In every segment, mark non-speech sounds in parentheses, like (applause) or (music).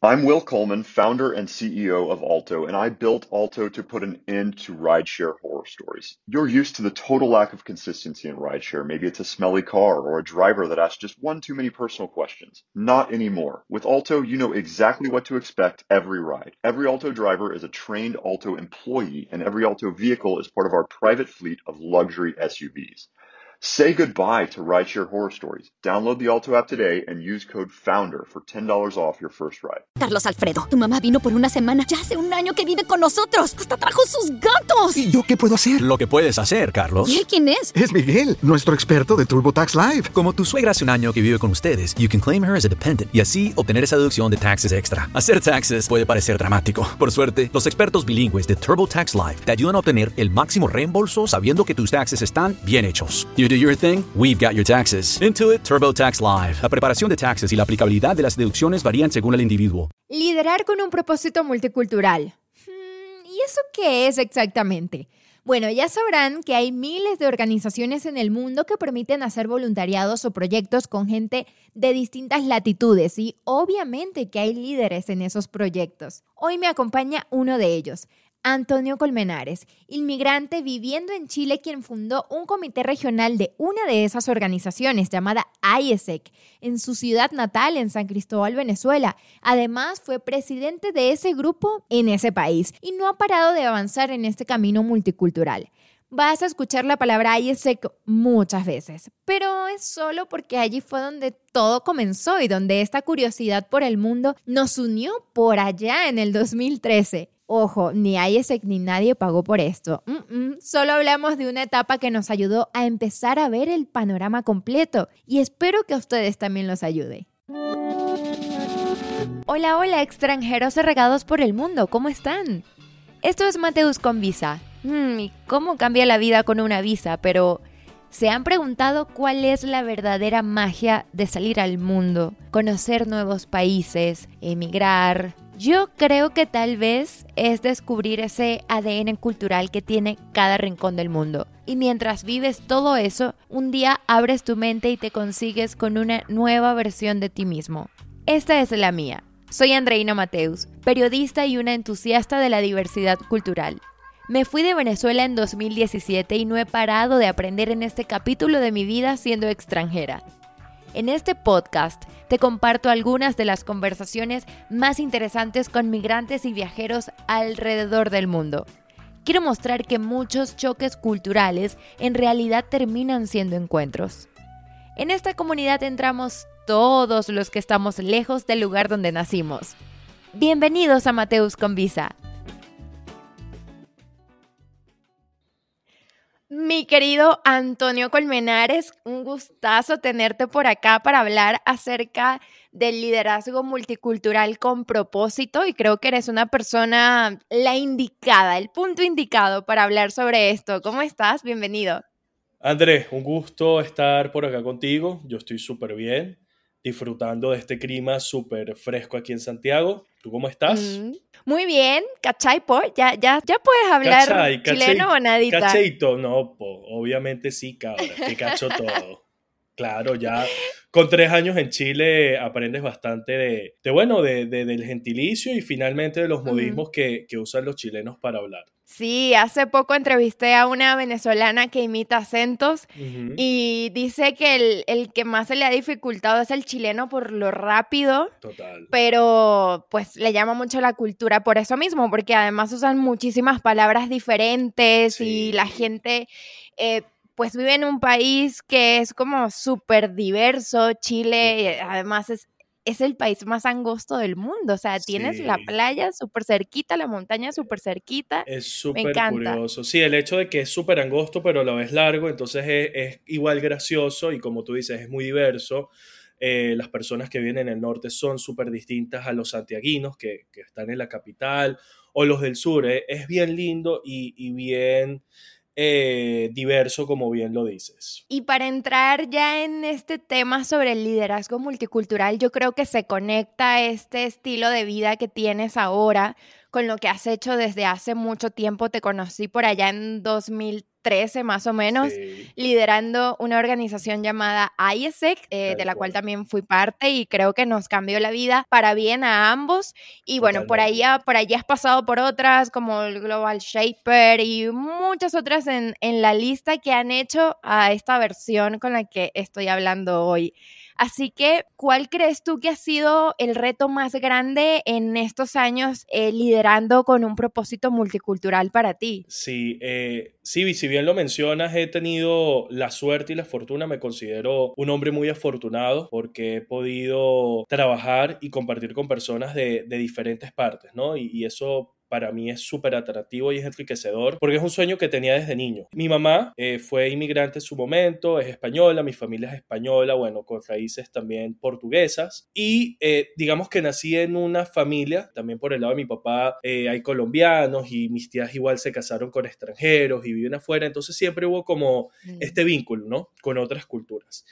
I'm Will Coleman, founder and CEO of Alto, and I built Alto to put an end to rideshare horror stories. You're used to the total lack of consistency in rideshare. Maybe it's a smelly car or a driver that asks just one too many personal questions. Not anymore. With Alto, you know exactly what to expect every ride. Every Alto driver is a trained Alto employee, and every Alto vehicle is part of our private fleet of luxury SUVs. Say goodbye to rideshare horror stories. Download the Alto app today and use code FOUNDER for $10 off your first ride. Carlos Alfredo, tu mamá vino por una semana. Ya hace un año que vive con nosotros. Hasta trajo sus gatos. ¿Y yo qué puedo hacer? Lo que puedes hacer, Carlos. ¿Y él quién es? Es Miguel, nuestro experto de TurboTax Live. Como tu suegra hace un año que vive con ustedes, you can claim her as a dependent y así obtener esa deducción de taxes extra. Hacer taxes puede parecer dramático. Por suerte, los expertos bilingües de TurboTax Live te ayudan a obtener el máximo reembolso sabiendo que tus taxes están bien hechos. You do your thing, we've got your taxes. Intuit TurboTax Live. La preparación de taxes y la aplicabilidad de las deducciones varían según el individuo. Liderar con un propósito multicultural. Hmm, ¿Y eso qué es exactamente? Bueno, ya sabrán que hay miles de organizaciones en el mundo que permiten hacer voluntariados o proyectos con gente de distintas latitudes y obviamente que hay líderes en esos proyectos. Hoy me acompaña uno de ellos. Antonio Colmenares, inmigrante viviendo en Chile, quien fundó un comité regional de una de esas organizaciones llamada IESEC en su ciudad natal, en San Cristóbal, Venezuela. Además, fue presidente de ese grupo en ese país y no ha parado de avanzar en este camino multicultural. Vas a escuchar la palabra IESEC muchas veces, pero es solo porque allí fue donde todo comenzó y donde esta curiosidad por el mundo nos unió por allá en el 2013. Ojo, ni IESEC ni nadie pagó por esto. Solo hablamos de una etapa que nos ayudó a empezar a ver el panorama completo y espero que a ustedes también los ayude. Hola, hola, extranjeros regados por el mundo, ¿cómo están? Esto es Mateus con Visa. Hmm, ¿Y cómo cambia la vida con una visa? Pero ¿se han preguntado cuál es la verdadera magia de salir al mundo, conocer nuevos países, emigrar? Yo creo que tal vez es descubrir ese ADN cultural que tiene cada rincón del mundo. Y mientras vives todo eso, un día abres tu mente y te consigues con una nueva versión de ti mismo. Esta es la mía. Soy Andreina Mateus, periodista y una entusiasta de la diversidad cultural. Me fui de Venezuela en 2017 y no he parado de aprender en este capítulo de mi vida siendo extranjera. En este podcast te comparto algunas de las conversaciones más interesantes con migrantes y viajeros alrededor del mundo. Quiero mostrar que muchos choques culturales en realidad terminan siendo encuentros. En esta comunidad entramos todos los que estamos lejos del lugar donde nacimos. Bienvenidos a Mateus con Visa. Mi querido Antonio Colmenares, un gustazo tenerte por acá para hablar acerca del liderazgo multicultural con propósito y creo que eres una persona la indicada, el punto indicado para hablar sobre esto. ¿Cómo estás? Bienvenido. Andrés, un gusto estar por acá contigo. Yo estoy súper bien, disfrutando de este clima súper fresco aquí en Santiago. ¿Tú cómo estás? Mm, muy bien, ¿cachai, po? Ya, ya, ya puedes hablar ¿Cachai? chileno ¿Cachai? o nadita. Cacheito, no, po, obviamente sí, cabra, que cacho todo. Claro, ya con tres años en Chile aprendes bastante de, de bueno, de, de- del gentilicio y finalmente de los modismos que, que usan los chilenos para hablar. Sí, hace poco entrevisté a una venezolana que imita acentos y dice que el, el que más se le ha dificultado es el chileno por lo rápido, Total. pero pues le llama mucho la cultura por eso mismo, porque además usan muchísimas palabras diferentes y la gente eh, pues vive en un país que es como súper diverso, Chile eh, además es... Es el país más angosto del mundo, o sea, tienes la playa súper cerquita, la montaña súper cerquita. Es súper curioso. Sí, el hecho de que es súper angosto, pero a la vez largo, entonces es, es igual gracioso y como tú dices, es muy diverso. Eh, las personas que vienen en el norte son súper distintas a los santiaguinos que, que están en la capital o los del sur. eh. Es bien lindo y, y bien eh, diverso, como bien lo dices. Y para entrar ya en este tema sobre el liderazgo multicultural, yo creo que se conecta este estilo de vida que tienes ahora con lo que has hecho desde hace mucho tiempo. Te conocí por allá en 2013 más o menos, Sí, liderando una organización llamada ISEC, eh, de la cual también fui parte y creo que nos cambió la vida para bien a ambos. Y bueno, por Totalmente. ahí, por allí has pasado por otras como el Global Shaper y muchas otras en, en la lista que han hecho a esta versión con la que estoy hablando hoy. Así que, ¿cuál crees tú que ha sido el reto más grande en estos años eh, liderando con un propósito multicultural para ti? Sí, eh, sí, si bien lo mencionas, he tenido la suerte y la fortuna, me considero un hombre muy afortunado porque he podido trabajar y compartir con personas de, de diferentes partes, ¿no? Y, y eso para mí es súper atractivo y es enriquecedor porque es un sueño que tenía desde niño. Mi mamá eh, fue inmigrante en su momento, es española, mi familia es española, bueno, con raíces también portuguesas y eh, digamos que nací en una familia, también por el lado de mi papá eh, hay colombianos y mis tías igual se casaron con extranjeros y viven afuera, entonces siempre hubo como este vínculo, ¿no? Con otras culturas.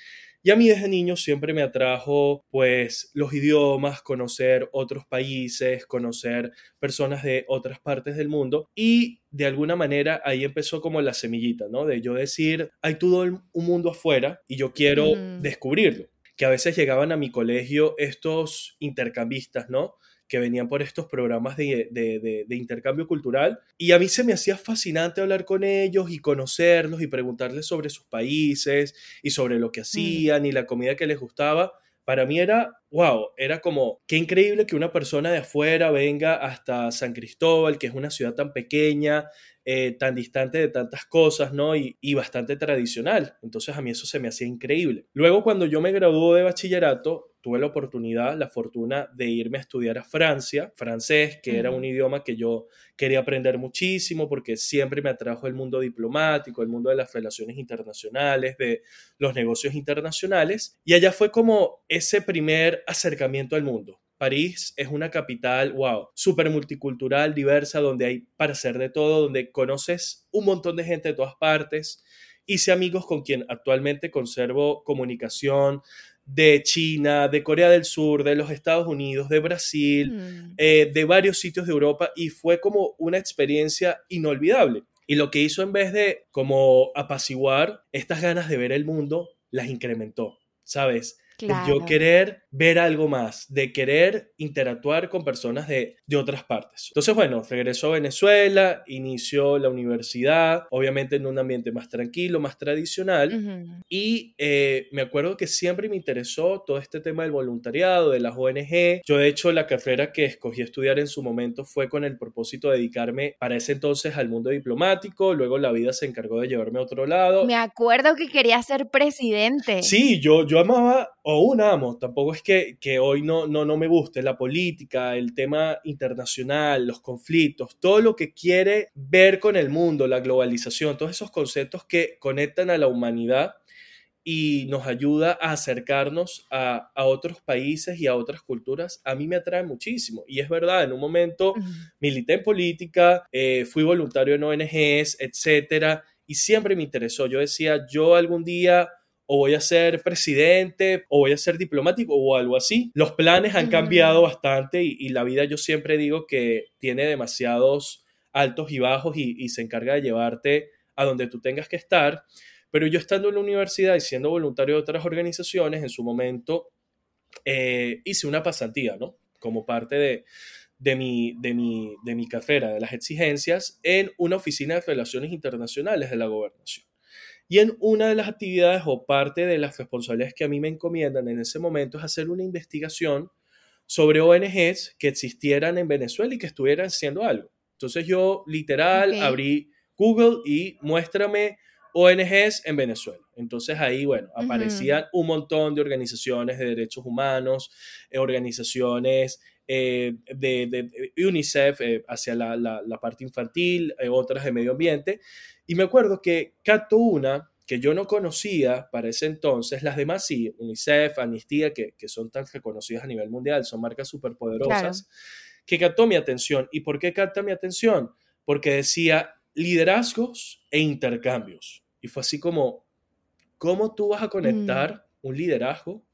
Y a mí desde niño siempre me atrajo pues los idiomas, conocer otros países, conocer personas de otras partes del mundo y de alguna manera ahí empezó como la semillita, ¿no? De yo decir, hay todo un mundo afuera y yo quiero Mm. descubrirlo. Que a veces llegaban a mi colegio estos intercambistas, ¿no? Que venían por estos programas de, de- de- de intercambio cultural y a mí se me hacía fascinante hablar con ellos y conocerlos y preguntarles sobre sus países y sobre lo que hacían y la comida que les gustaba. Para mí era, wow, era como, qué increíble que una persona de afuera venga hasta San Cristóbal, que es una ciudad tan pequeña, eh, tan distante de tantas cosas, ¿no? Y, y bastante tradicional. Entonces a mí eso se me hacía increíble. Luego cuando yo me gradué de bachillerato, tuve la oportunidad, la fortuna de irme a estudiar a Francia, francés, que era Ujú. un idioma que yo quería aprender muchísimo porque siempre me atrajo el mundo diplomático, el mundo de las relaciones internacionales, de los negocios internacionales. Y allá fue como ese primer acercamiento al mundo. París es una capital, wow, súper multicultural, diversa, donde hay para hacer de todo, donde conoces un montón de gente de todas partes. Hice amigos con quien actualmente conservo comunicación de China, de Corea del Sur, de los Estados Unidos, de Brasil, Mm. eh, de varios sitios de Europa y fue como una experiencia inolvidable. Y lo que hizo en vez de como apaciguar estas ganas de ver el mundo, las incrementó, ¿sabes? Claro. yo querer ver algo más, de querer interactuar con personas de, de otras partes. Entonces, bueno, regresó a Venezuela, inició la universidad, obviamente en un ambiente más tranquilo, más tradicional. Y eh, me acuerdo que siempre me interesó todo este tema del voluntariado, de las ONG. Yo, de hecho, la carrera que escogí estudiar en su momento fue con el propósito de dedicarme para ese entonces al mundo diplomático. Luego la vida se encargó de llevarme a otro lado. Me acuerdo que quería ser presidente. Sí, yo, yo amaba, o aún amo, tampoco es que, que hoy no, no, no me guste la política, el tema internacional, los conflictos, todo lo que quiere ver con el mundo, la globalización, todos esos conceptos que conectan a la humanidad y nos ayuda a acercarnos a, a otros países y a otras culturas, a mí me atrae muchísimo. Y es verdad, en un momento Ujú. milité en política, eh, fui voluntario en ONGs, etcétera, y siempre me interesó. Yo decía, yo algún día o voy a ser presidente o voy a ser diplomático o algo así. Los planes han cambiado bastante y, y la vida yo siempre digo que tiene demasiados altos y bajos y, y se encarga de llevarte a donde tú tengas que estar. Pero yo estando en la universidad y siendo voluntario de otras organizaciones, en su momento eh, hice una pasantía, ¿no? Como parte de, de mi, de, mi, de mi carrera, de las exigencias, en una oficina de relaciones internacionales de la gobernación. Y en una de las actividades o parte de las responsabilidades que a mí me encomiendan en ese momento es hacer una investigación sobre ONGs que existieran en Venezuela y que estuvieran haciendo algo. Entonces yo literal abrí Google y muéstrame ONGs en Venezuela. Entonces ahí, bueno, aparecían un montón de organizaciones de derechos humanos, eh, organizaciones eh, de, UNICEF eh, hacia la, la- la parte infantil, eh, otras de medio ambiente. Y me acuerdo que captó una que yo no conocía para ese entonces, las demás sí, UNICEF, Amnistía, que, que son tan reconocidas a nivel mundial, son marcas súper poderosas, que captó mi atención. ¿Y por qué capta mi atención? Porque decía liderazgos e intercambios. Y fue así como, ¿cómo tú vas a conectar un liderazgo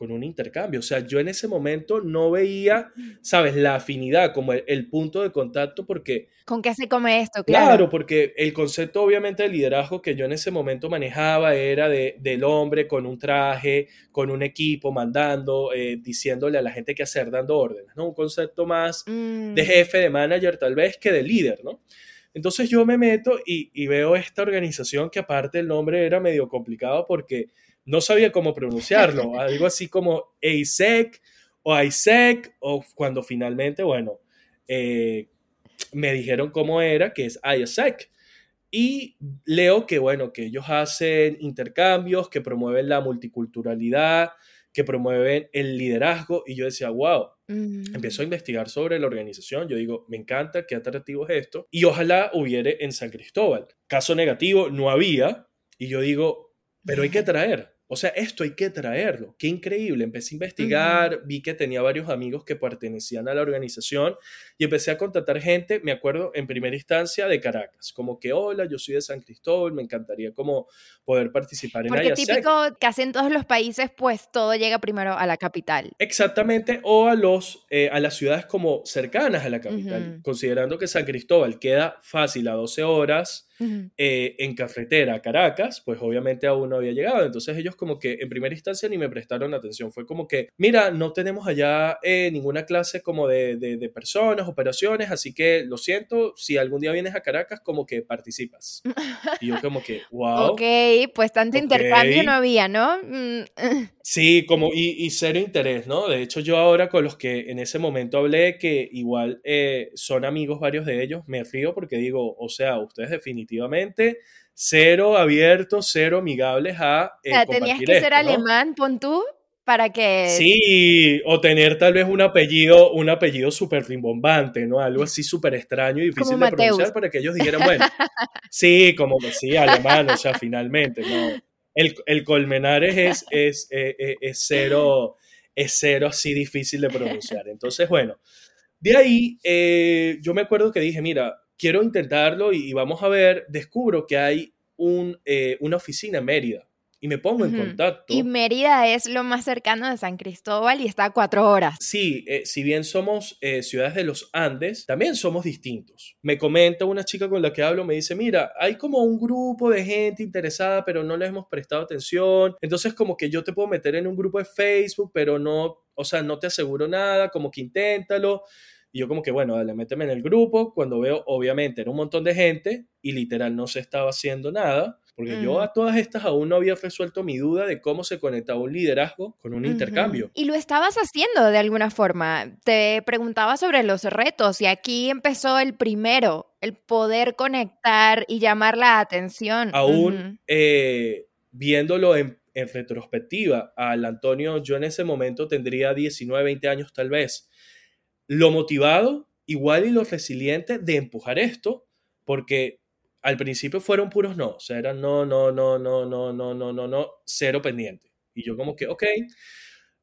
con un intercambio. O sea, yo en ese momento no veía, ¿sabes? La afinidad, como el, punto de contacto, porque... ¿Con qué se come esto? Claro. claro. porque el concepto obviamente de liderazgo que yo en ese momento manejaba era de, del hombre con un traje, con un equipo, mandando, eh, diciéndole a la gente qué hacer, dando órdenes, ¿no? Un concepto más de Mm, jefe, de manager tal vez, que de líder, ¿no? Entonces yo me meto y, y veo esta organización que aparte el nombre era medio complicado porque no sabía cómo pronunciarlo, (laughs) algo así como ASEC o ISEC, o cuando finalmente, bueno, eh, me dijeron cómo era, que es ISEC. Y leo que, bueno, que ellos hacen intercambios, que promueven la multiculturalidad, que promueven el liderazgo. Y yo decía, wow, mm. empiezo a investigar sobre la organización. Yo digo, me encanta, qué atractivo es esto. Y ojalá hubiere en San Cristóbal. Caso negativo, no había. Y yo digo, pero hay que traer. O sea, esto hay que traerlo. Qué increíble. Empecé a investigar, vi que tenía varios amigos que pertenecían a la organización y empecé a contactar gente, me acuerdo, en primera instancia de Caracas, como que, hola, yo soy de San Cristóbal, me encantaría como poder participar en Porque Ayasec". típico, casi en todos los países, pues todo llega primero a la capital. Exactamente, o a, los, eh, a las ciudades como cercanas a la capital, considerando que San Cristóbal queda fácil a 12 horas Ujú. eh, en carretera a Caracas, pues obviamente aún no había llegado. Entonces ellos como que en primera instancia ni me prestaron atención. Fue como que, mira, no tenemos allá eh, ninguna clase como de, de- de personas, operaciones, así que lo siento, si algún día vienes a Caracas, como que participas. Y yo como que, (laughs) wow. Ok, pues tanto Ok. intercambio no había, ¿no? Mm, (laughs) Sí, como y, y cero interés, ¿no? De hecho, yo ahora con los que en ese momento hablé, que igual eh, son amigos varios de ellos, me río porque digo, o sea, ustedes definitivamente cero abiertos, cero amigables a... o eh, sea, tenías que ser esto, ¿no? alemán, pon tú, para que... Sí, o tener tal vez un apellido, un apellido súper rimbombante, ¿no? Algo así súper extraño y difícil Como de pronunciar Mateus. para que ellos dijeran, bueno, sí, como sí, alemán, o sea, finalmente, ¿no? El, el Colmenares es, es, eh, eh, es cero, es cero así difícil de pronunciar. Entonces, bueno, de ahí eh, yo me acuerdo que dije, mira, quiero intentarlo y, y vamos a ver, descubro que hay un, eh, una oficina en Mérida y me pongo en Ujú. contacto. Y Mérida es lo más cercano de San Cristóbal y está a cuatro horas. Sí, eh, si bien somos eh, ciudades de los Andes, también somos distintos. Me comenta una chica con la que hablo, me dice, mira, hay como un grupo de gente interesada, pero no les hemos prestado atención. Entonces, como que yo te puedo meter en un grupo de Facebook, pero no, o sea, no te aseguro nada, como que inténtalo. Y yo como que, bueno, dale, méteme en el grupo. Cuando veo, obviamente, era un montón de gente y literal no se estaba haciendo nada. Porque yo Mm. a todas estas aún no había resuelto mi duda de cómo se conectaba un liderazgo con un intercambio. Y lo estabas haciendo de alguna forma. Te preguntaba sobre los retos y aquí empezó el primero, el poder conectar y llamar la atención. aún eh, viéndolo en, en retrospectiva, al Antonio, yo en ese momento tendría 19, 20 años tal vez, lo motivado, igual y lo resiliente de empujar esto, porque al principio fueron puros no, o sea, eran no, no, no, no, no, no, no, no, no, cero pendiente. Y yo como que, ok,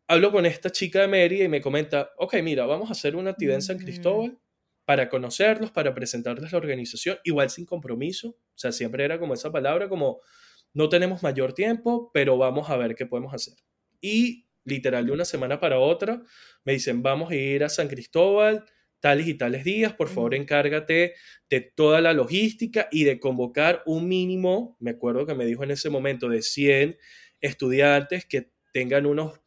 hablo con esta chica de Mérida y me comenta, ok, mira, vamos a hacer una actividad en San. Cristóbal para conocerlos, para presentarles la organización, igual sin compromiso, o sea, siempre era como esa palabra, como no tenemos mayor tiempo, pero vamos a ver qué podemos hacer. Y literal de una semana para otra me dicen, vamos a ir a San Cristóbal tales y tales días, por favor encárgate de toda la logística y de convocar un mínimo, me acuerdo que me dijo en ese momento, de 100 estudiantes que tengan unos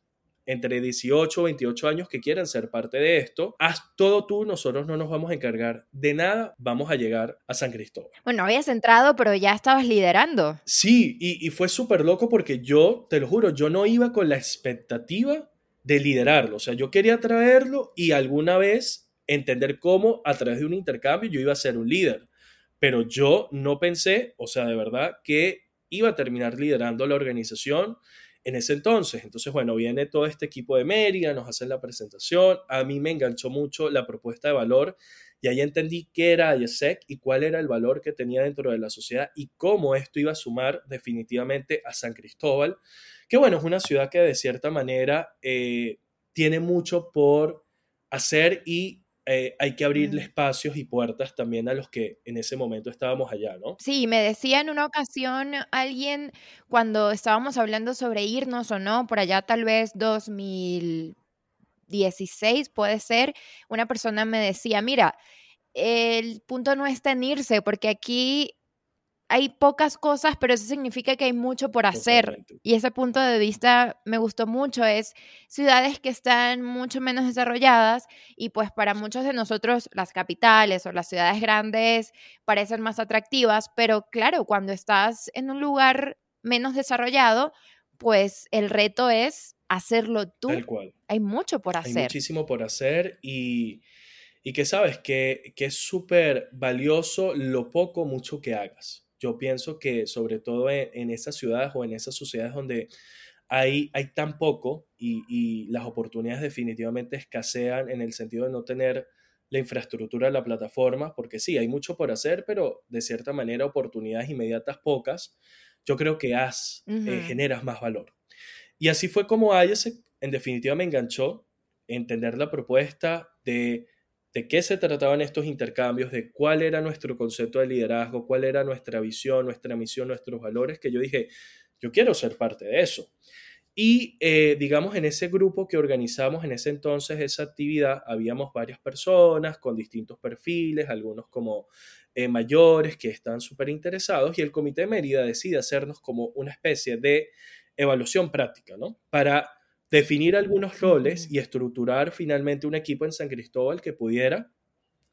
entre 18 o 28 años que quieran ser parte de esto. Haz todo tú, nosotros no nos vamos a encargar de nada, vamos a llegar a San Cristóbal. Bueno, habías entrado, pero ya estabas liderando. Sí, y, y fue súper loco porque yo, te lo juro, yo no iba con la expectativa de liderarlo. O sea, yo quería traerlo y alguna vez entender cómo a través de un intercambio yo iba a ser un líder. Pero yo no pensé, o sea, de verdad, que iba a terminar liderando la organización en ese entonces. Entonces, bueno, viene todo este equipo de Mérida, nos hacen la presentación. A mí me enganchó mucho la propuesta de valor y ahí entendí qué era IESEC y cuál era el valor que tenía dentro de la sociedad y cómo esto iba a sumar definitivamente a San Cristóbal, que bueno, es una ciudad que de cierta manera eh, tiene mucho por hacer y eh, hay que abrirle espacios y puertas también a los que en ese momento estábamos allá, ¿no? Sí, me decía en una ocasión alguien cuando estábamos hablando sobre irnos o no, por allá tal vez 2016 puede ser, una persona me decía, mira, el punto no está en irse, porque aquí hay pocas cosas, pero eso significa que hay mucho por hacer. Totalmente. Y ese punto de vista me gustó mucho. Es ciudades que están mucho menos desarrolladas y pues para muchos de nosotros las capitales o las ciudades grandes parecen más atractivas, pero claro, cuando estás en un lugar menos desarrollado, pues el reto es hacerlo tú. Tal cual. Hay mucho por Hay hacer. muchísimo por hacer y, y que sabes que, que es súper valioso lo poco mucho que hagas. Yo pienso que sobre todo en, en esas ciudades o en esas sociedades donde hay, hay tan poco y, y las oportunidades definitivamente escasean en el sentido de no tener la infraestructura, la plataforma, porque sí, hay mucho por hacer, pero de cierta manera oportunidades inmediatas pocas, yo creo que haz, eh, Ujú. generas más valor. Y así fue como Ayesec en definitiva me enganchó entender la propuesta de, de qué se trataban estos intercambios, de cuál era nuestro concepto de liderazgo, cuál era nuestra visión, nuestra misión, nuestros valores, que yo dije, yo quiero ser parte de eso. Y eh, digamos, en ese grupo que organizamos en ese entonces esa actividad, habíamos varias personas con distintos perfiles, algunos como eh, mayores que están súper interesados, y el Comité de Mérida decide hacernos como una especie de evaluación práctica, ¿no? Para definir algunos roles y estructurar finalmente un equipo en San Cristóbal que pudiera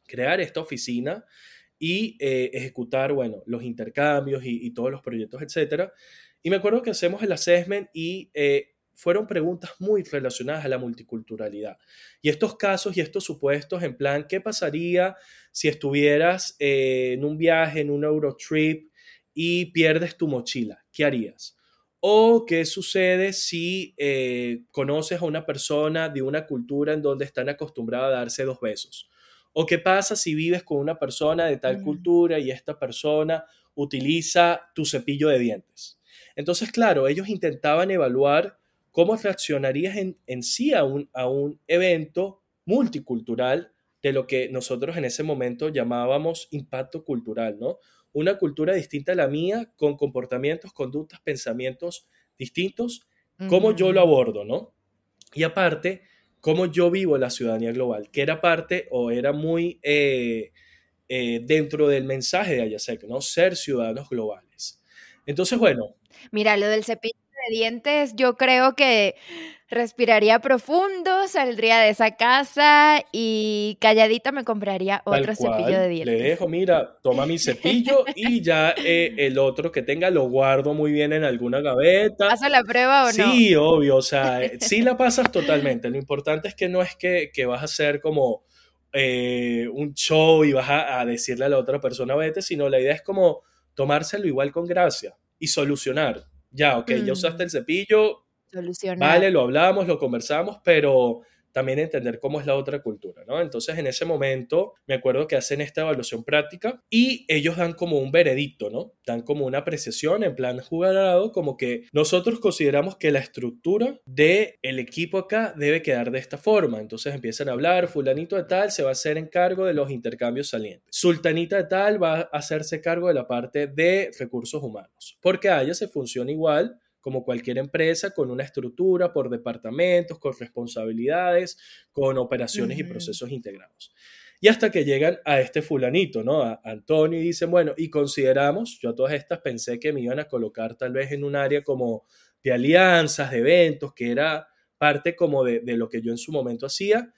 crear esta oficina y eh, ejecutar, bueno, los intercambios y, y todos los proyectos, etcétera. Y me acuerdo que hacemos el assessment y eh, fueron preguntas muy relacionadas a la multiculturalidad. Y estos casos y estos supuestos en plan, ¿qué pasaría si estuvieras eh, en un viaje, en un Eurotrip y pierdes tu mochila? ¿Qué harías? ¿O qué sucede si eh, conoces a una persona de una cultura en donde están acostumbrados a darse dos besos? ¿O qué pasa si vives con una persona de tal cultura y esta persona utiliza tu cepillo de dientes? Entonces, claro, ellos intentaban evaluar cómo reaccionarías en, en sí a un, a un evento multicultural de lo que nosotros en ese momento llamábamos impacto cultural, ¿no? Una cultura distinta a la mía, con comportamientos, conductas, pensamientos distintos, cómo yo lo abordo, ¿no? Y aparte, cómo yo vivo la ciudadanía global, que era parte o era muy eh, eh, dentro del mensaje de Ayasec, ¿no? Ser ciudadanos globales. Entonces, bueno, Mira, lo del cepillo de dientes, yo creo que respiraría profundo, saldría de esa casa y calladita me compraría otro cepillo de le dientes. dejo, mira, toma mi cepillo (laughs) y ya eh, el otro que tenga lo guardo muy bien en alguna gaveta. ¿Paso la prueba o no? Sí, obvio, o sea, eh, sí la (laughs) pasas totalmente. Lo importante es que no es que, que vas a hacer como eh, un show y vas a, a decirle a la otra persona vete, sino la idea es como tomárselo igual con gracia y solucionar. Ya, ok, ya usaste Mm, el cepillo, solucionar. Vale, lo hablamos, lo conversamos, pero también entender cómo es la otra cultura, ¿no? Entonces, en ese momento, me acuerdo que hacen esta evaluación práctica y ellos dan como un veredicto, ¿no? Dan como una apreciación en plan jugado, como que nosotros consideramos que la estructura del el equipo acá debe quedar de esta forma. Entonces empiezan a hablar, fulanito de tal se va a hacer en cargo de los intercambios salientes. Sultanita de tal va a hacerse cargo de la parte de recursos humanos. Porque a ella se funciona igual como cualquier empresa, con una estructura por departamentos, con responsabilidades, con operaciones y procesos integrados. Y hasta que llegan a este fulanito, ¿no? A Antonio y dicen, bueno, y consideramos, yo a todas estas pensé que me iban a colocar tal vez en un área como de alianzas, de eventos, que era parte como de, de lo que yo en su momento hacía.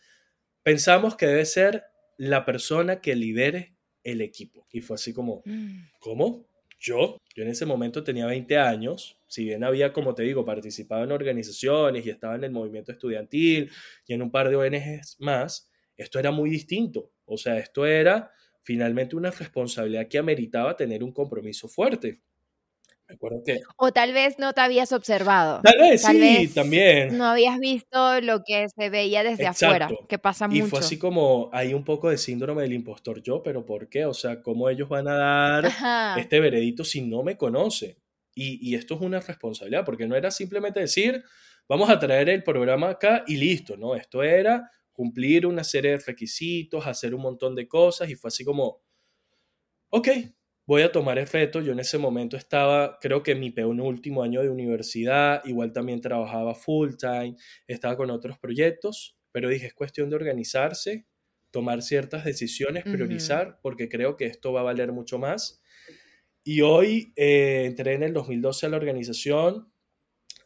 Pensamos que debe ser la persona que lidere el equipo. Y fue así como, Mm. ¿Cómo? ¿Yo? Yo en ese momento tenía 20 años, si bien había, como te digo, participado en organizaciones y estaba en el movimiento estudiantil y en un par de ONGs más, esto era muy distinto. O sea, esto era finalmente una responsabilidad que ameritaba tener un compromiso fuerte. Que... O tal vez no te habías observado. Tal vez Tal sí, vez también. no habías visto lo que se veía desde afuera, Exacto. que pasa Y mucho. fue así como hay un poco de síndrome del impostor yo, pero ¿por qué? O sea, ¿cómo ellos van a dar Ajá. este veredicto si no me conocen? Y, y esto es una responsabilidad, porque no era simplemente decir, vamos a traer el programa acá y listo, ¿no? Esto era cumplir una serie de requisitos, hacer un montón de cosas y fue así como, ok, voy a tomar el reto. Yo en ese momento estaba, creo que en mi último año de universidad, igual también trabajaba full time, estaba con otros proyectos, pero dije, es cuestión de organizarse, tomar ciertas decisiones, priorizar, porque creo que esto va a valer mucho más. Y hoy eh, entré en el 2012 a la organización.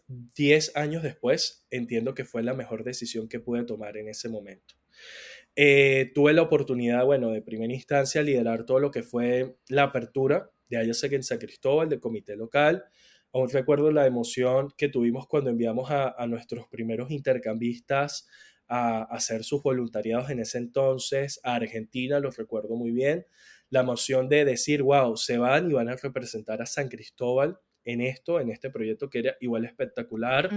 Diez años después, entiendo que fue la mejor decisión que pude tomar en ese momento. Eh, tuve la oportunidad, bueno, de primera instancia liderar todo lo que fue la apertura de Ayasec en San Cristóbal, del comité local. Aún recuerdo la emoción que tuvimos cuando enviamos a, nuestros primeros intercambistas a, hacer sus voluntariados en ese entonces a Argentina, lo recuerdo muy bien. La emoción de decir, wow, se van y van a representar a San Cristóbal en esto, en este proyecto que era igual espectacular.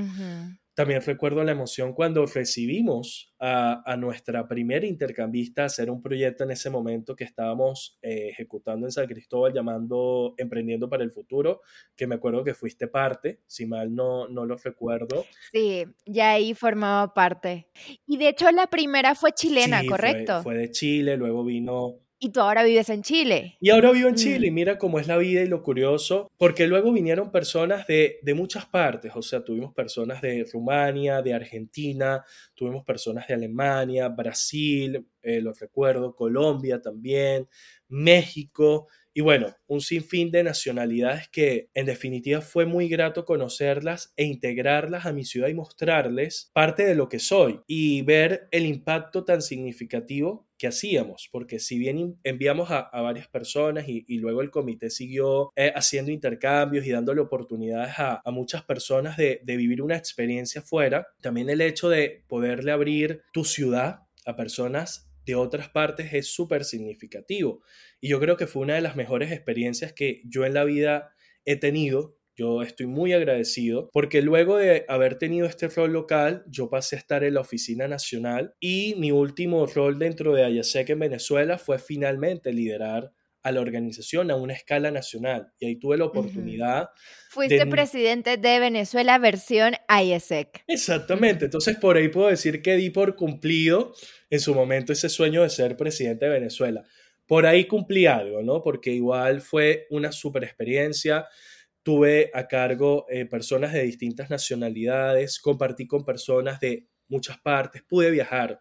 También recuerdo la emoción cuando recibimos a, nuestra primera intercambista a hacer un proyecto en ese momento que estábamos eh, ejecutando en San Cristóbal llamando Emprendiendo para el Futuro, que me acuerdo que fuiste parte, si mal no, no lo recuerdo. Sí, ya ahí formaba parte. Y de hecho la primera fue chilena, ¿correcto? fue de Chile, luego vino y tú ahora vives en Chile. Y ahora vivo en Chile y mm. mira cómo es la vida y lo curioso, porque luego vinieron personas de, de muchas partes, o sea, tuvimos personas de Rumania, de Argentina, tuvimos personas de Alemania, Brasil, eh, lo recuerdo, Colombia también, México, y bueno, un sinfín de nacionalidades que en definitiva fue muy grato conocerlas e integrarlas a mi ciudad y mostrarles parte de lo que soy y ver el impacto tan significativo que hacíamos, porque si bien enviamos a, varias personas y, luego el comité siguió eh, haciendo intercambios y dándole oportunidades a, muchas personas de, de vivir una experiencia fuera, también el hecho de poderle abrir tu ciudad a personas de otras partes es súper significativo. Y yo creo que fue una de las mejores experiencias que yo en la vida he tenido. Yo estoy muy agradecido porque luego de haber tenido este rol local, yo pasé a estar en la oficina nacional y mi último rol dentro de Ayasec en Venezuela fue finalmente liderar a la organización a una escala nacional. Y ahí tuve la oportunidad. Fuiste presidente de Venezuela versión ISEC. Exactamente. Entonces, por ahí puedo decir que di por cumplido en su momento ese sueño de ser presidente de Venezuela. Por ahí cumplí algo, ¿no? Porque igual fue una super experiencia. Tuve a cargo eh, personas de distintas nacionalidades, compartí con personas de muchas partes, pude viajar,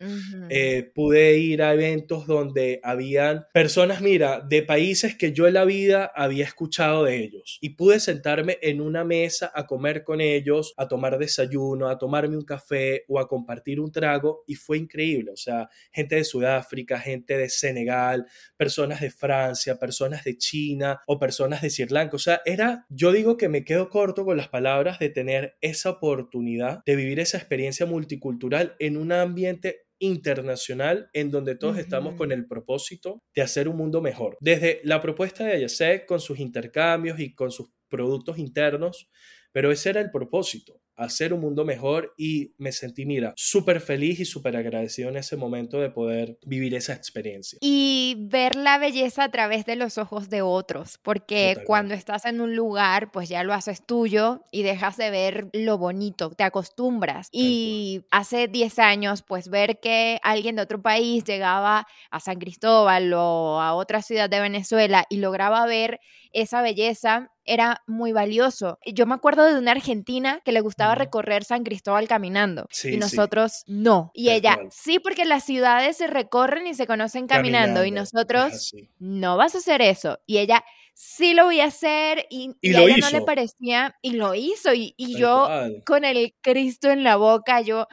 eh, pude ir a eventos donde habían personas, mira, de países que yo en la vida había escuchado de ellos y pude sentarme en una mesa a comer con ellos, a tomar desayuno, a tomarme un café o a compartir un trago y fue increíble, o sea, gente de Sudáfrica, gente de Senegal, personas de Francia, personas de China o personas de Sri Lanka, o sea, era, yo digo que me quedo corto con las palabras de tener esa oportunidad de vivir esa experiencia multicultural en un ambiente internacional en donde todos estamos con el propósito de hacer un mundo mejor. Desde la propuesta de Ayasec con sus intercambios y con sus productos internos, pero ese era el propósito, hacer un mundo mejor y me sentí, mira, súper feliz y súper agradecido en ese momento de poder vivir esa experiencia. Y ver la belleza a través de los ojos de otros, porque cuando estás en un lugar, pues ya lo haces tuyo y dejas de ver lo bonito, te acostumbras. y hace 10 años, pues ver que alguien de otro país llegaba a San Cristóbal o a otra ciudad de Venezuela y lograba ver esa belleza era muy valioso. Yo me acuerdo de una argentina que le gustaba recorrer San Cristóbal caminando y nosotros no. Y ella, sí, porque las ciudades se recorren y se conocen caminando, y nosotros no vas a hacer eso. Y ella, sí lo voy a hacer y, a ella no le parecía y lo hizo y, yo con el Cristo en la boca, yo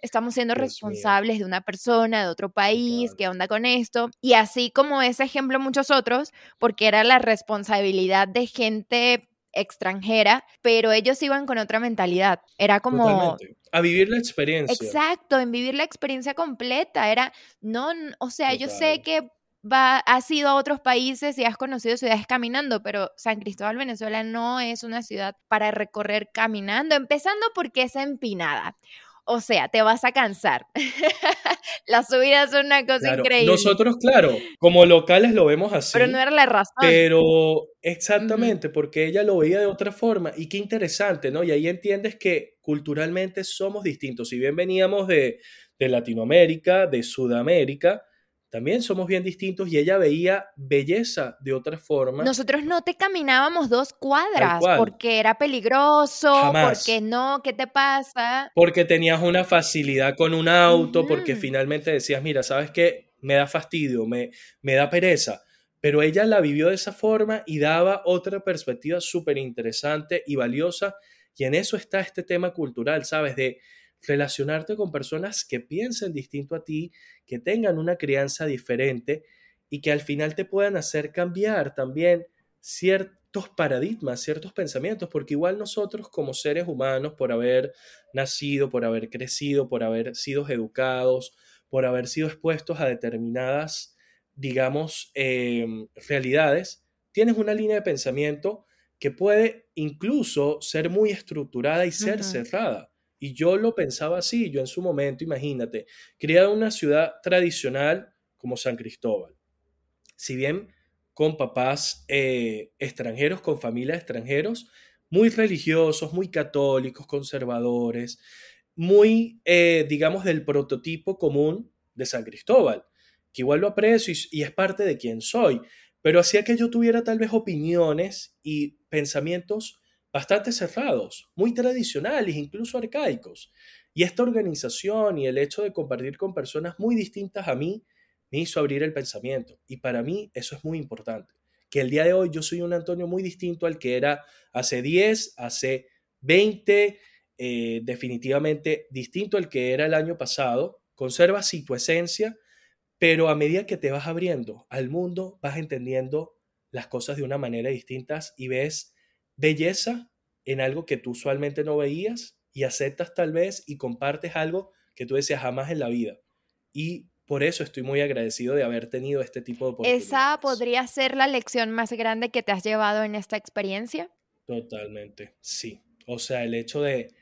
estamos siendo responsables de una persona, de otro país, qué onda con esto. Y así como ese ejemplo, muchos otros, porque era la responsabilidad de gente extranjera, pero ellos iban con otra mentalidad. Era como... A vivir la experiencia. Exacto, en vivir la experiencia completa. Era, no, o sea, yo sé que va, has ido a otros países y has conocido ciudades caminando, pero San Cristóbal, Venezuela no es una ciudad para recorrer caminando, empezando porque es empinada. O sea, te vas a cansar. (laughs) Las subidas son una cosa increíble. Nosotros, claro, como locales lo vemos así. Pero no era la razón. Pero exactamente, porque ella lo veía de otra forma. Y qué interesante, ¿no? Y ahí entiendes que culturalmente somos distintos. Si bien veníamos de, de Latinoamérica, de Sudamérica, también somos bien distintos y ella veía belleza de otra forma. Nosotros no te caminábamos dos cuadras porque era peligroso, porque no, ¿qué te pasa? Porque tenías una facilidad con un auto, porque finalmente decías, mira, ¿sabes qué? Me da fastidio, me, me da pereza. Pero ella la vivió de esa forma y daba otra perspectiva súper interesante y valiosa. Y en eso está este tema cultural, ¿sabes? De relacionarte con personas que piensen distinto a ti, que tengan una crianza diferente y que al final te puedan hacer cambiar también ciertos paradigmas, ciertos pensamientos, porque igual nosotros como seres humanos, por haber nacido, por haber crecido, por haber sido educados, por haber sido expuestos a determinadas, digamos, em, realidades, tienes una línea de pensamiento que puede incluso ser muy estructurada y ser cerrada. Y yo lo pensaba así, yo en su momento, imagínate, criado en una ciudad tradicional como San Cristóbal. Si bien con papás eh, extranjeros, con familias extranjeros, muy religiosos, muy católicos, conservadores, muy, eh, digamos, del prototipo común de San Cristóbal, que igual lo aprecio y, y es parte de quien soy, pero hacía que yo tuviera tal vez opiniones y pensamientos bastante cerrados, muy tradicionales, incluso arcaicos. Y esta organización y el hecho de compartir con personas muy distintas a mí me hizo abrir el pensamiento. Y para mí eso es muy importante. Que el día de hoy yo soy un Antonio muy distinto al que era hace 10, hace 20, eh, definitivamente distinto al que era el año pasado. Conserva sí tu esencia, pero a medida que te vas abriendo al mundo, vas entendiendo las cosas de una manera distinta y ves belleza en algo que tú usualmente no veías y aceptas tal vez y compartes algo que tú decías jamás en la vida. Y por eso estoy muy agradecido de haber tenido este tipo de oportunidades. ¿Esa podría ser la lección más grande que te has llevado en esta experiencia? Totalmente, sí. O sea, el hecho de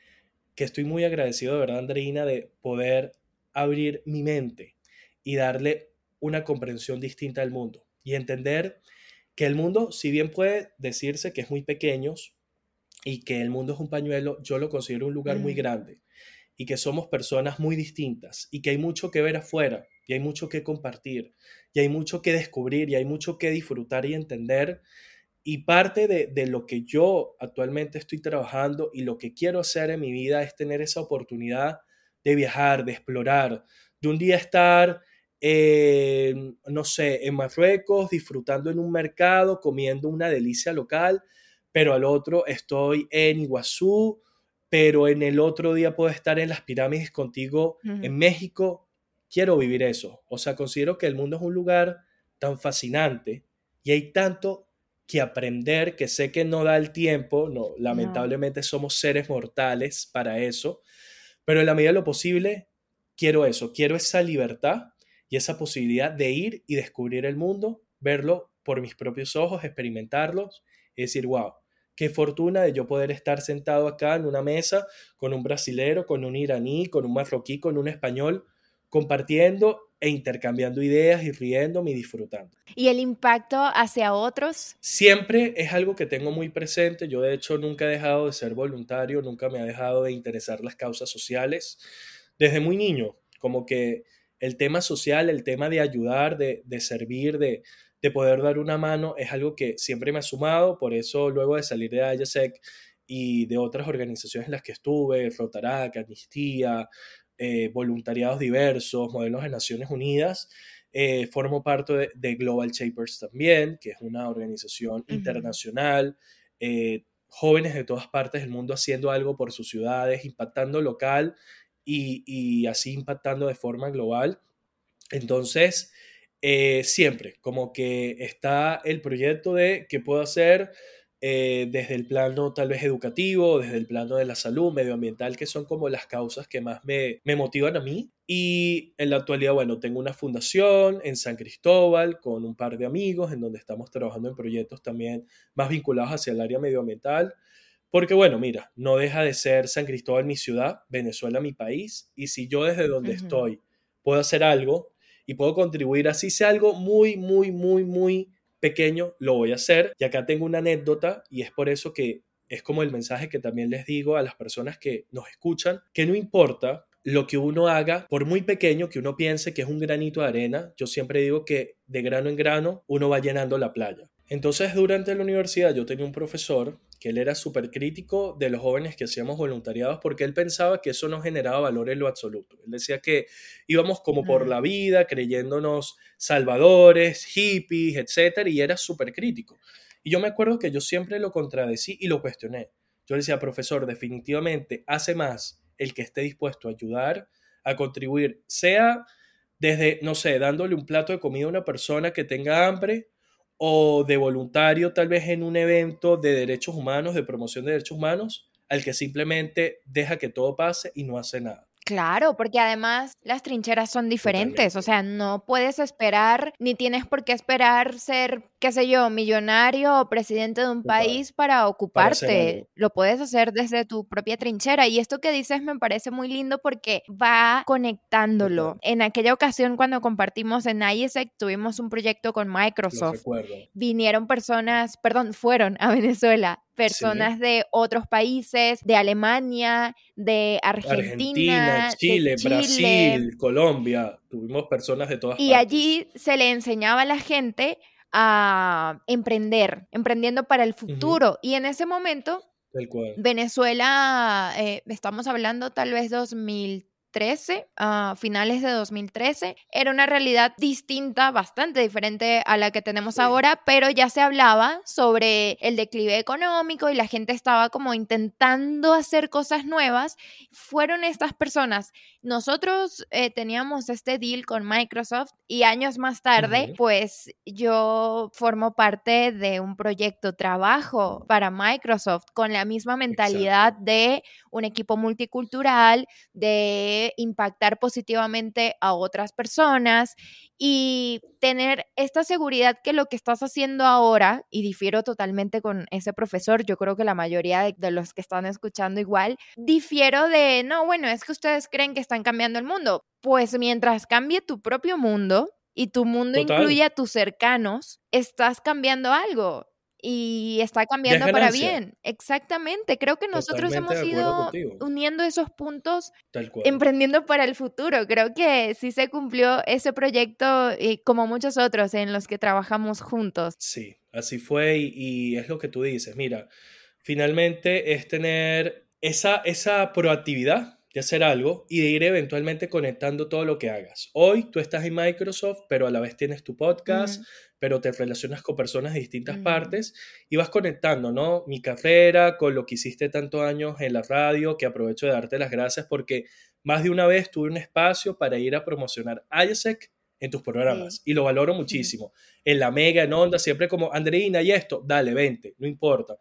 que estoy muy agradecido de verdad, Andreina, de poder abrir mi mente y darle una comprensión distinta al mundo y entender que el mundo, si bien puede decirse que es muy pequeño y que el mundo es un pañuelo, yo lo considero un lugar muy grande y que somos personas muy distintas y que hay mucho que ver afuera y hay mucho que compartir y hay mucho que descubrir y hay mucho que disfrutar y entender. Y parte de, de lo que yo actualmente estoy trabajando y lo que quiero hacer en mi vida es tener esa oportunidad de viajar, de explorar, de un día estar no sé, en Marruecos, disfrutando en un mercado, comiendo una delicia local, pero al otro estoy en Iguazú, pero en el otro día puedo estar en las pirámides contigo en México. Quiero vivir eso. O sea, considero que el mundo es un lugar tan fascinante y hay tanto que aprender que sé que no da el tiempo, no, lamentablemente somos seres mortales para eso, pero en la medida de lo posible quiero eso, quiero esa libertad y esa posibilidad de ir y descubrir el mundo, verlo por mis propios ojos, experimentarlos y decir, wow, qué fortuna de yo poder estar sentado acá en una mesa con un brasilero, con un iraní, con un marroquí, con un español, compartiendo e intercambiando ideas y riéndome y disfrutando. ¿Y el impacto hacia otros? Siempre es algo que tengo muy presente. Yo de hecho nunca he dejado de ser voluntario, nunca me ha dejado de interesar las causas sociales. Desde muy niño, como que el tema social, el tema de ayudar, de, servir, de, poder dar una mano, es algo que siempre me ha sumado, por eso luego de salir de IASEC y de otras organizaciones en las que estuve, Rotarac, Amnistía, eh, voluntariados diversos, modelos de Naciones Unidas, eh, formo parte de, Global Shapers también, que es una organización internacional, eh, jóvenes de todas partes del mundo haciendo algo por sus ciudades, impactando local y, así impactando de forma global. Entonces, eh, siempre como que está el proyecto de qué puedo hacer eh, desde el plano tal vez educativo, desde el plano de la salud, medioambiental, que son como las causas que más me, me motivan a mí. Y en la actualidad, bueno, tengo una fundación en San Cristóbal con un par de amigos en donde estamos trabajando en proyectos también más vinculados hacia el área medioambiental. Porque bueno, mira, no deja de ser San Cristóbal mi ciudad, Venezuela mi país, y si yo desde donde estoy puedo hacer algo y puedo contribuir, así sea algo muy, muy, muy, muy pequeño, lo voy a hacer. Y acá tengo una anécdota y es por eso que es como el mensaje que también les digo a las personas que nos escuchan, que no importa lo que uno haga, por muy pequeño que uno piense que es un granito de arena, yo siempre digo que de grano en grano uno va llenando la playa. Entonces, durante la universidad yo tenía un profesor que él era súper crítico de los jóvenes que hacíamos voluntariados porque él pensaba que eso no generaba valor en lo absoluto. Él decía que íbamos como por la vida creyéndonos salvadores, hippies, etcétera, y era súper crítico. Y yo me acuerdo que yo siempre lo contradecí y lo cuestioné. Yo le decía, profesor, definitivamente hace más el que esté dispuesto a ayudar, a contribuir, sea desde, no sé, dándole un plato de comida a una persona que tenga hambre, o de voluntario tal vez en un evento de derechos humanos, de promoción de derechos humanos, al que simplemente deja que todo pase y no hace nada. Claro, porque además las trincheras son diferentes, o sea, no puedes esperar, ni tienes por qué esperar ser, qué sé yo, millonario o presidente de un país para ocuparte. Lo puedes hacer desde tu propia trinchera. Y esto que dices me parece muy lindo porque va conectándolo. En aquella ocasión cuando compartimos en ISEC tuvimos un proyecto con Microsoft. Vinieron personas, perdón, fueron a Venezuela personas de otros países, de Alemania, de Argentina, Chile, Brasil, Colombia, tuvimos personas de todas y partes. Y allí se le enseñaba a la gente a emprender, emprendiendo para el futuro. Y en ese momento, Venezuela, eh, estamos hablando tal vez 2000 a finales de 2013, era una realidad distinta, bastante diferente a la que tenemos ahora, pero ya se hablaba sobre el declive económico y la gente estaba como intentando hacer cosas nuevas. Fueron estas personas. Nosotros eh, teníamos este deal con Microsoft y años más tarde, pues yo formo parte de un proyecto trabajo para Microsoft con la misma mentalidad de un equipo multicultural, de impactar positivamente a otras personas y tener esta seguridad que lo que estás haciendo ahora, y difiero totalmente con ese profesor, yo creo que la mayoría de, los que están escuchando igual, difiero de, no, bueno, es que ustedes creen que están cambiando el mundo. Pues mientras cambie tu propio mundo, y tu mundo incluye a tus cercanos, estás cambiando algo y está cambiando para bien. Exactamente. Creo que nosotros hemos ido uniendo esos puntos, emprendiendo para el futuro. Creo que sí se cumplió ese proyecto y eh, como muchos otros en los que trabajamos juntos. Sí, así fue y, es lo que tú dices. Mira, finalmente es tener esa, esa proactividad de hacer algo y de ir eventualmente conectando todo lo que hagas. Hoy tú estás en Microsoft, pero a la vez tienes tu podcast, pero te relacionas con personas de distintas partes y vas conectando, ¿no? Mi carrera con lo que hiciste tantos años en la radio, que aprovecho de darte las gracias porque más de una vez tuve un espacio para ir a promocionar ISEC en tus programas y lo valoro muchísimo. En la mega, en onda, siempre como, Andreina, y esto, dale, vente, no importa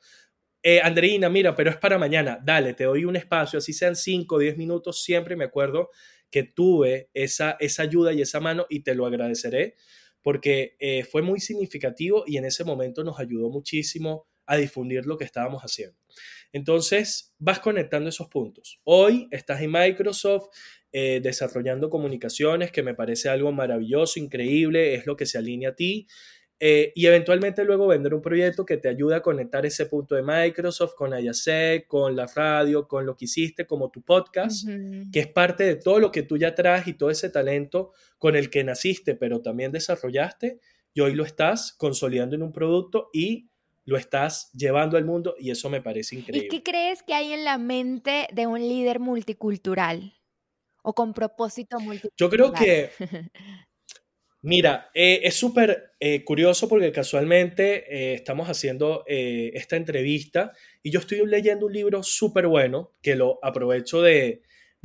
eh, Andreina, mira, pero es para mañana, dale, te doy un espacio, así sean 5 o 10 minutos, siempre me acuerdo que tuve esa, esa ayuda y esa mano y te lo agradeceré porque eh, fue muy significativo y en ese momento nos ayudó muchísimo a difundir lo que estábamos haciendo. Entonces, vas conectando esos puntos. Hoy estás en Microsoft eh, desarrollando comunicaciones, que me parece algo maravilloso, increíble, es lo que se alinea a ti. Eh, y eventualmente luego vender un proyecto que te ayude a conectar ese punto de Microsoft con Ayasec, con la radio, con lo que hiciste, como tu podcast, que es parte de todo lo que tú ya traes y todo ese talento con el que naciste, pero también desarrollaste, y hoy lo estás consolidando en un producto y lo estás llevando al mundo y eso me parece increíble. ¿Y qué crees que hay en la mente de un líder multicultural o con propósito multicultural? Yo creo que (laughs) Mira, eh, es súper eh, curioso porque casualmente eh, estamos haciendo esta entrevista y yo estoy leyendo un libro súper bueno que lo aprovecho de,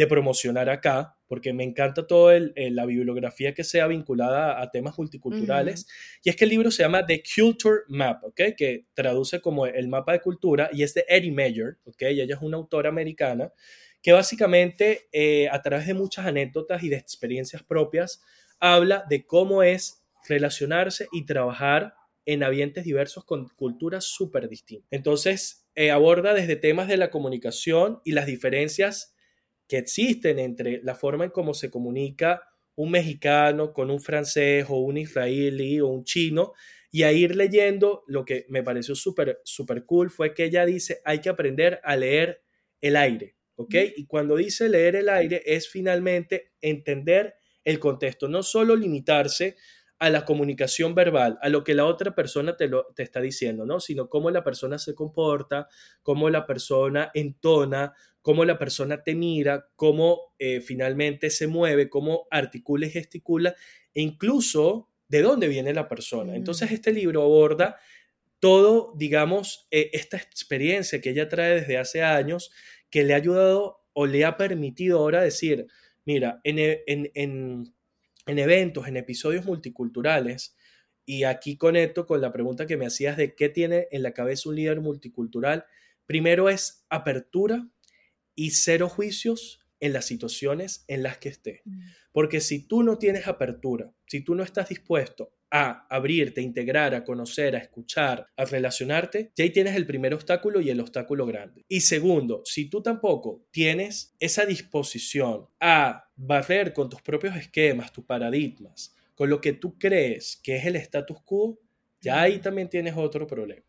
promocionar acá porque me encanta toda la bibliografía que sea vinculada a, temas multiculturales. Y es que el libro se llama The Culture Map, ¿ok? Que traduce como el mapa de cultura y es de Eddie Mayer, ¿ok? Y ella es una autora americana que básicamente a través de muchas anécdotas y de experiencias propias habla de cómo es relacionarse y trabajar en ambientes diversos con culturas súper distintas. Entonces, eh, aborda desde temas de la comunicación y las diferencias que existen entre la forma en cómo se comunica un mexicano con un francés o un israelí o un chino y a ir leyendo lo que me pareció súper súper cool fue que ella dice hay que aprender a leer el aire ¿ok? Y cuando dice leer el aire es finalmente entender el contexto, no solo limitarse a la comunicación verbal, a lo que la otra persona te, lo, te está diciendo, ¿no? Sino cómo la persona se comporta, cómo la persona entona, cómo la persona te mira, cómo eh, finalmente se mueve, cómo articula y gesticula, e incluso de dónde viene la persona. Entonces, este libro aborda todo, digamos, eh, esta experiencia que ella trae desde hace años, que le ha ayudado o le ha permitido ahora decir, mira, en, en, en en eventos, en episodios multiculturales, y aquí conecto con la pregunta que me hacías de qué tiene en la cabeza un líder multicultural, primero es apertura y cero juicios en las situaciones en las que esté. Mm. Porque si tú no tienes apertura, si tú no estás dispuesto a abrirte, a integrar, a conocer, a escuchar, a relacionarte, ya ahí tienes el primer obstáculo y el obstáculo grande. Y segundo, si tú tampoco tienes esa disposición a barrer con tus propios esquemas, tus paradigmas, con lo que tú crees que es el status quo, ya ahí también tienes otro problema.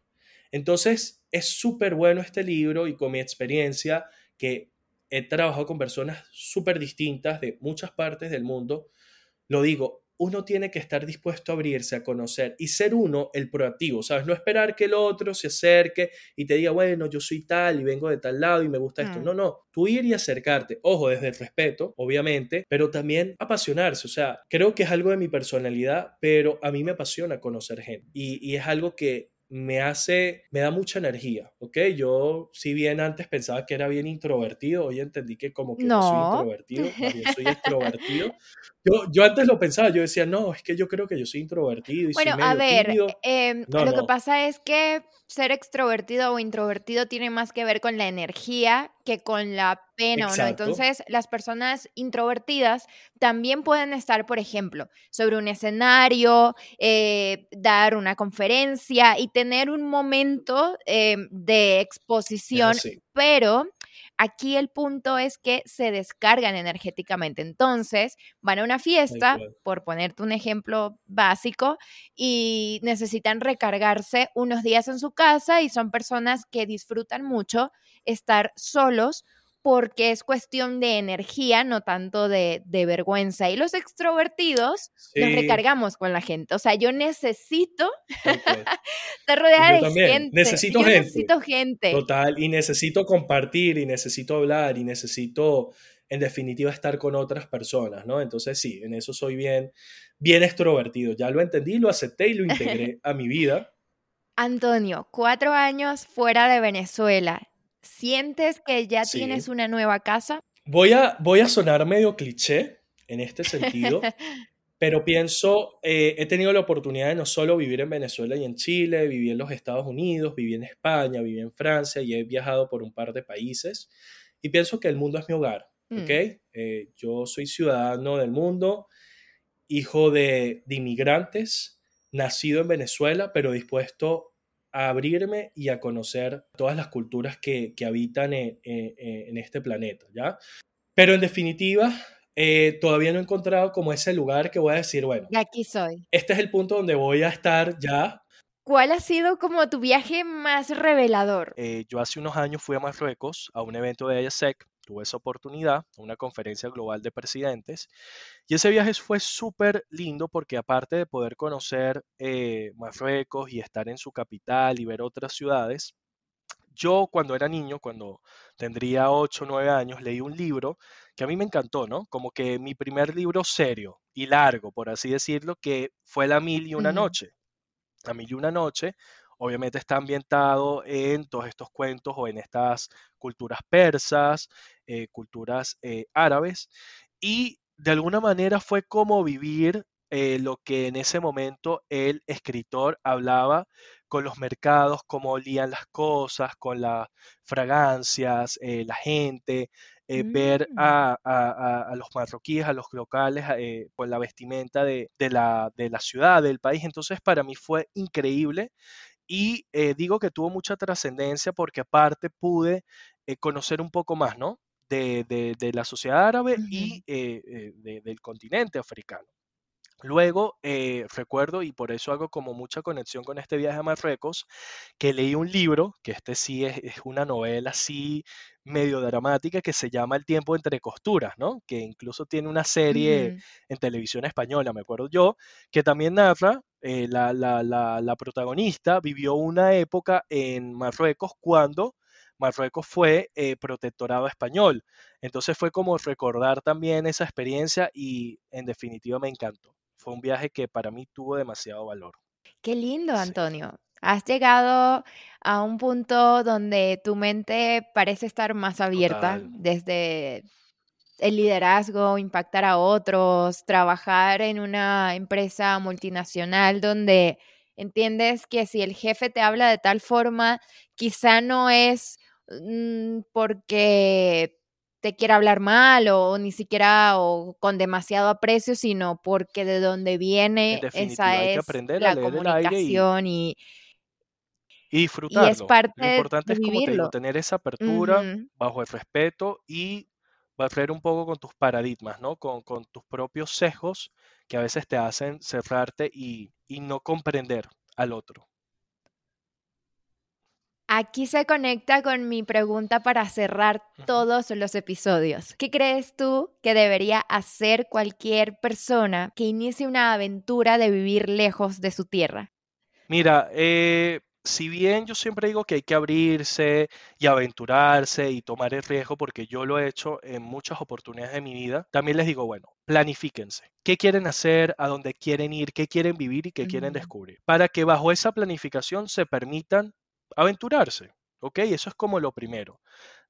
Entonces, es súper bueno este libro y con mi experiencia que he trabajado con personas súper distintas de muchas partes del mundo, lo digo, uno tiene que estar dispuesto a abrirse, a conocer y ser uno el proactivo, ¿sabes? No esperar que el otro se acerque y te diga, bueno, yo soy tal y vengo de tal lado y me gusta esto. Mm. No, no, tú ir y acercarte, ojo, desde el respeto, obviamente, pero también apasionarse, o sea, creo que es algo de mi personalidad, pero a mí me apasiona conocer gente y, y es algo que me hace, me da mucha energía, ¿ok? Yo, si bien antes pensaba que era bien introvertido, hoy entendí que como que no, soy introvertido, más soy extrovertido. (laughs) Yo, yo antes lo pensaba, yo decía, no, es que yo creo que yo soy introvertido. Y bueno, a ver, em, lo que pasa es que ser extrovertido o introvertido tiene más que ver con la energía que con la pena, ¿no? Entonces, las personas introvertidas también pueden estar, por ejemplo, sobre un escenario, eh, dar una conferencia y tener un momento em, de exposición, pero Aquí el punto es que se descargan energéticamente. Entonces, van a una fiesta, por ponerte un ejemplo básico, y necesitan recargarse unos días en su casa y son personas que disfrutan mucho estar solos porque es cuestión de energía, no tanto de, vergüenza. Y los extrovertidos nos recargamos con la gente. O sea, yo necesito (laughs) estar rodeada de gente. Necesito yo gente. Necesito gente. Total, y necesito compartir, y necesito hablar, y necesito, en definitiva, estar con otras personas, ¿no? Entonces, sí, en eso soy bien, bien extrovertido. Ya lo entendí, lo acepté y lo (laughs) integré a mi vida. Antonio, cuatro años fuera de Venezuela ¿Sientes que ya tienes una nueva casa? Voy a, voy a sonar medio cliché en este sentido, (laughs) pero pienso, eh, he tenido la oportunidad de no solo vivir en Venezuela y en Chile, viví en los Estados Unidos, viví en España, viví en Francia y he viajado por un par de países y pienso que el mundo es mi hogar, ¿ok? Mm. Eh, yo soy ciudadano del mundo, hijo de, de inmigrantes, nacido en Venezuela, pero dispuesto a abrirme y a conocer todas las culturas que, habitan en, este planeta, ¿ya? Pero en definitiva, eh, todavía no he encontrado como ese lugar que voy a decir, bueno, y aquí soy. Este es el punto donde voy a estar ya. ¿Cuál ha sido como tu viaje más revelador? Eh, yo hace unos años fui a Marruecos a un evento de IASEC tuve esa oportunidad, una conferencia global de presidentes, y ese viaje fue súper lindo porque aparte de poder conocer eh, Marruecos y estar en su capital y ver otras ciudades, yo cuando era niño, cuando tendría 8 o 9 años, leí un libro que a mí me encantó, ¿no? Como que mi primer libro serio y largo, por así decirlo, que fue La Mil y una Noche. La Mil y una Noche obviamente está ambientado en todos estos cuentos o en estas culturas persas, eh, culturas eh, árabes, y de alguna manera fue como vivir eh, lo que en ese momento el escritor hablaba con los mercados, cómo olían las cosas, con las fragancias, la gente, ver mm. a, los marroquíes, a los locales, con la vestimenta de, la, de la ciudad, del país. Entonces, para mí fue increíble y eh, digo que tuvo mucha trascendencia porque aparte pude eh, conocer un poco más, ¿no? De, la sociedad árabe y eh, del continente africano. Luego, eh, recuerdo, y por eso hago como mucha conexión con este viaje a Marruecos, que leí un libro, que este sí es, es una novela así medio dramática, que se llama El tiempo entre costuras, ¿no? Que incluso tiene una serie en televisión española, me acuerdo yo, que también narra, eh, la, la- la- la protagonista vivió una época en Marruecos cuando Marruecos fue eh, protectorado español. Entonces fue como recordar también esa experiencia y en definitiva me encantó. Fue un viaje que para mí tuvo demasiado valor. Qué lindo, Sí, Antonio. Has llegado a un punto donde tu mente parece estar más abierta total, desde el liderazgo, impactar a otros, trabajar en una empresa multinacional donde entiendes que si el jefe te habla de tal forma, quizá no es mm, porque te quiera hablar mal o ni siquiera o con demasiado aprecio, sino porque de donde en viene esa es a la y, comunicación y, y y es disfrutarlo. Lo parte importante de es, como te digo, tener esa apertura bajo el respeto y barrer un poco con tus paradigmas, ¿no? Con, con tus propios sesgos que a veces te hacen cerrarte y, y no comprender al otro. Aquí se conecta con mi pregunta para cerrar todos los episodios. ¿Qué crees tú que debería hacer cualquier persona que inicie una aventura de vivir lejos de su tierra? Mira, eh, si bien yo siempre digo que hay que abrirse y aventurarse y tomar el riesgo, porque yo lo he hecho en muchas oportunidades de mi vida, también les digo, bueno, planifíquense. ¿Qué quieren hacer? ¿A dónde quieren ir? ¿Qué quieren vivir y qué quieren descubrir? Para que bajo esa planificación se permitan aventurarse. ¿Ok? Eso es como lo primero.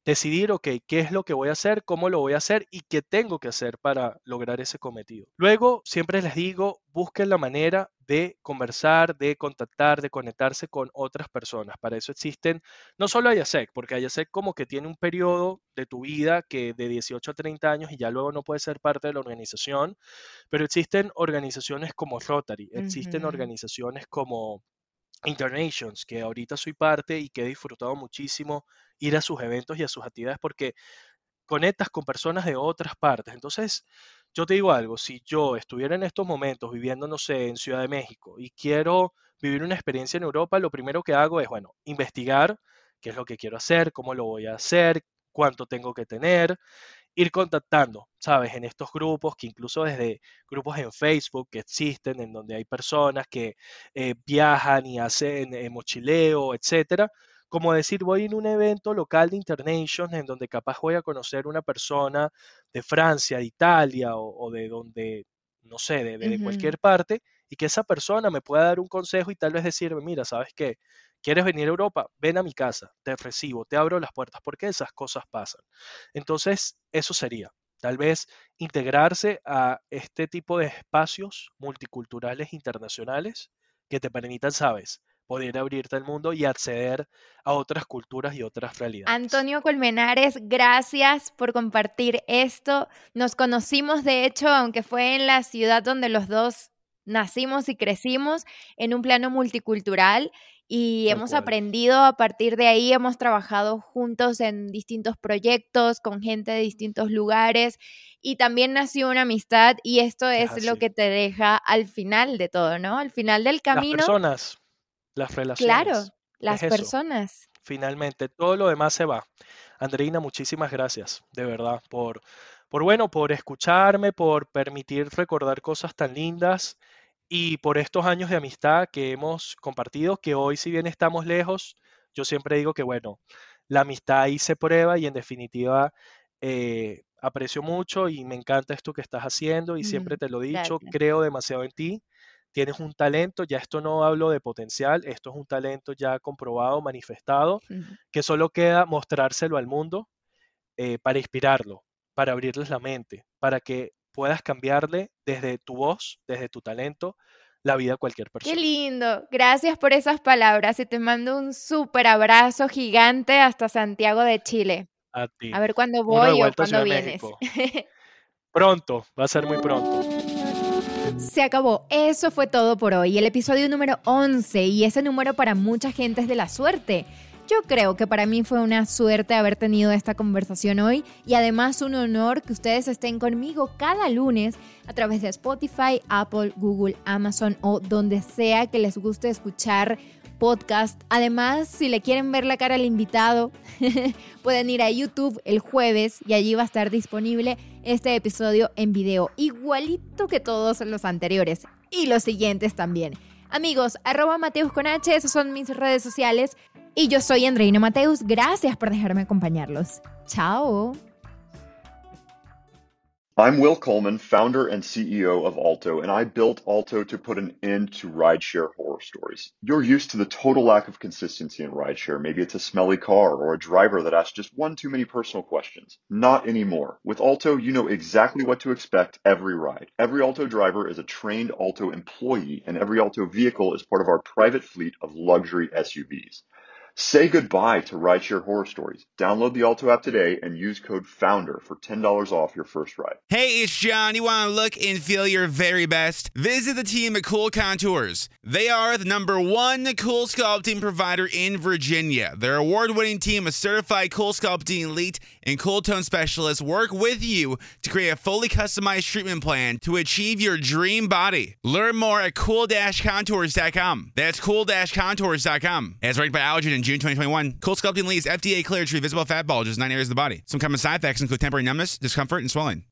Decidir, ok, qué es lo que voy a hacer, cómo lo voy a hacer y qué tengo que hacer para lograr ese cometido. Luego, siempre les digo, busquen la manera de conversar, de contactar, de conectarse con otras personas. Para eso existen no solo Ayasec, porque Ayasec como que tiene un periodo de tu vida que de 18 a 30 años y ya luego no puedes ser parte de la organización, pero existen organizaciones como Rotary, existen organizaciones como Internations, que ahorita soy parte y que he disfrutado muchísimo ir a sus eventos y a sus actividades porque conectas con personas de otras partes. Entonces, yo te digo algo, si yo estuviera en estos momentos viviendo, no sé, en Ciudad de México y quiero vivir una experiencia en Europa, lo primero que hago es, bueno, investigar qué es lo que quiero hacer, cómo lo voy a hacer, cuánto tengo que tener, ir contactando, ¿sabes? En estos grupos, que incluso desde grupos en Facebook que existen, en donde hay personas que eh, viajan y hacen eh, mochileo, etcétera. Como decir, voy en un evento local de Internations en donde capaz voy a conocer una persona de Francia, de Italia o, o de donde, no sé, de, cualquier parte, y que esa persona me pueda dar un consejo y tal vez decirme, mira, ¿sabes qué? ¿Quieres venir a Europa? Ven a mi casa, te recibo, te abro las puertas, porque esas cosas pasan. Entonces, eso sería, tal vez integrarse a este tipo de espacios multiculturales internacionales que te permitan, sabes, poder abrirte al mundo y acceder a otras culturas y otras realidades. Antonio Colmenares, gracias por compartir esto. Nos conocimos, de hecho, aunque fue en la ciudad donde los dos nacimos y crecimos, en un plano multicultural y Tal hemos cual. aprendido a partir de ahí, hemos trabajado juntos en distintos proyectos con gente de distintos lugares y también nació una amistad y esto Es lo que te deja al final de todo, ¿no? Al final del Las camino, personas, las claro, relaciones, las es eso. personas. finalmente. Todo lo demás se va. Andreina, muchísimas gracias, de verdad, por, por bueno, por escucharme, por permitir recordar cosas tan lindas y por estos años de amistad que hemos compartido, que hoy si bien estamos lejos, yo siempre digo que bueno, la amistad ahí se prueba y en definitiva eh, aprecio mucho y me encanta esto que estás haciendo y siempre te lo he dicho, Gracias. creo demasiado en ti. Tienes un talento, ya esto no hablo de potencial, esto es un talento ya comprobado, manifestado, que solo queda mostrárselo al mundo eh, para inspirarlo, para abrirles la mente, para que puedas cambiarle desde tu voz, desde tu talento, la vida a cualquier Qué persona. lindo. Gracias por esas palabras y te mando un súper abrazo gigante hasta Santiago de Chile. A ti. A ver cuándo voy o cuándo vienes. (laughs) Pronto, va a ser muy pronto. Se acabó. Eso fue todo por hoy. El episodio número 11 y ese número para mucha gente es de la suerte. Yo creo que para mí fue una suerte haber tenido esta conversación hoy y además un honor que ustedes estén conmigo cada lunes a través de Spotify, Apple, Google, Amazon o donde sea que les guste escuchar podcast. Además, si le quieren ver la cara al invitado, (laughs) pueden ir a YouTube el jueves y allí va a estar disponible este episodio en video, igualito que todos los anteriores y los siguientes también. Amigos, arroba Mateus con H, esas son mis redes sociales. Y yo soy Andreina Mateus. Gracias por dejarme acompañarlos. Chao. I'm Will Coleman, founder and CEO of Alto, and I built Alto to put an end to rideshare horror stories. You're used to the total lack of consistency in rideshare. Maybe it's a smelly car or a driver that asks just one too many personal questions. Not anymore. With Alto, you know exactly what to expect every ride. Every Alto driver is a trained Alto employee, and every Alto vehicle is part of our private fleet of luxury SUVs. Say goodbye to rideshare horror stories. Download the Alto app today and use code FOUNDER for $10 off your first ride. Hey, it's John. You want to look and feel your very best? Visit the team at Cool Contours. They are the number one cool sculpting provider in Virginia. Their award winning team of certified cool sculpting elite and cool tone specialists work with you to create a fully customized treatment plan to achieve your dream body. Learn more at cool contours.com. That's cool contours.com. As ranked by Allergen in June 2021, Cool Sculpting is FDA cleared to treat visible fat bulges in nine areas of the body. Some common side effects include temporary numbness, discomfort, and swelling.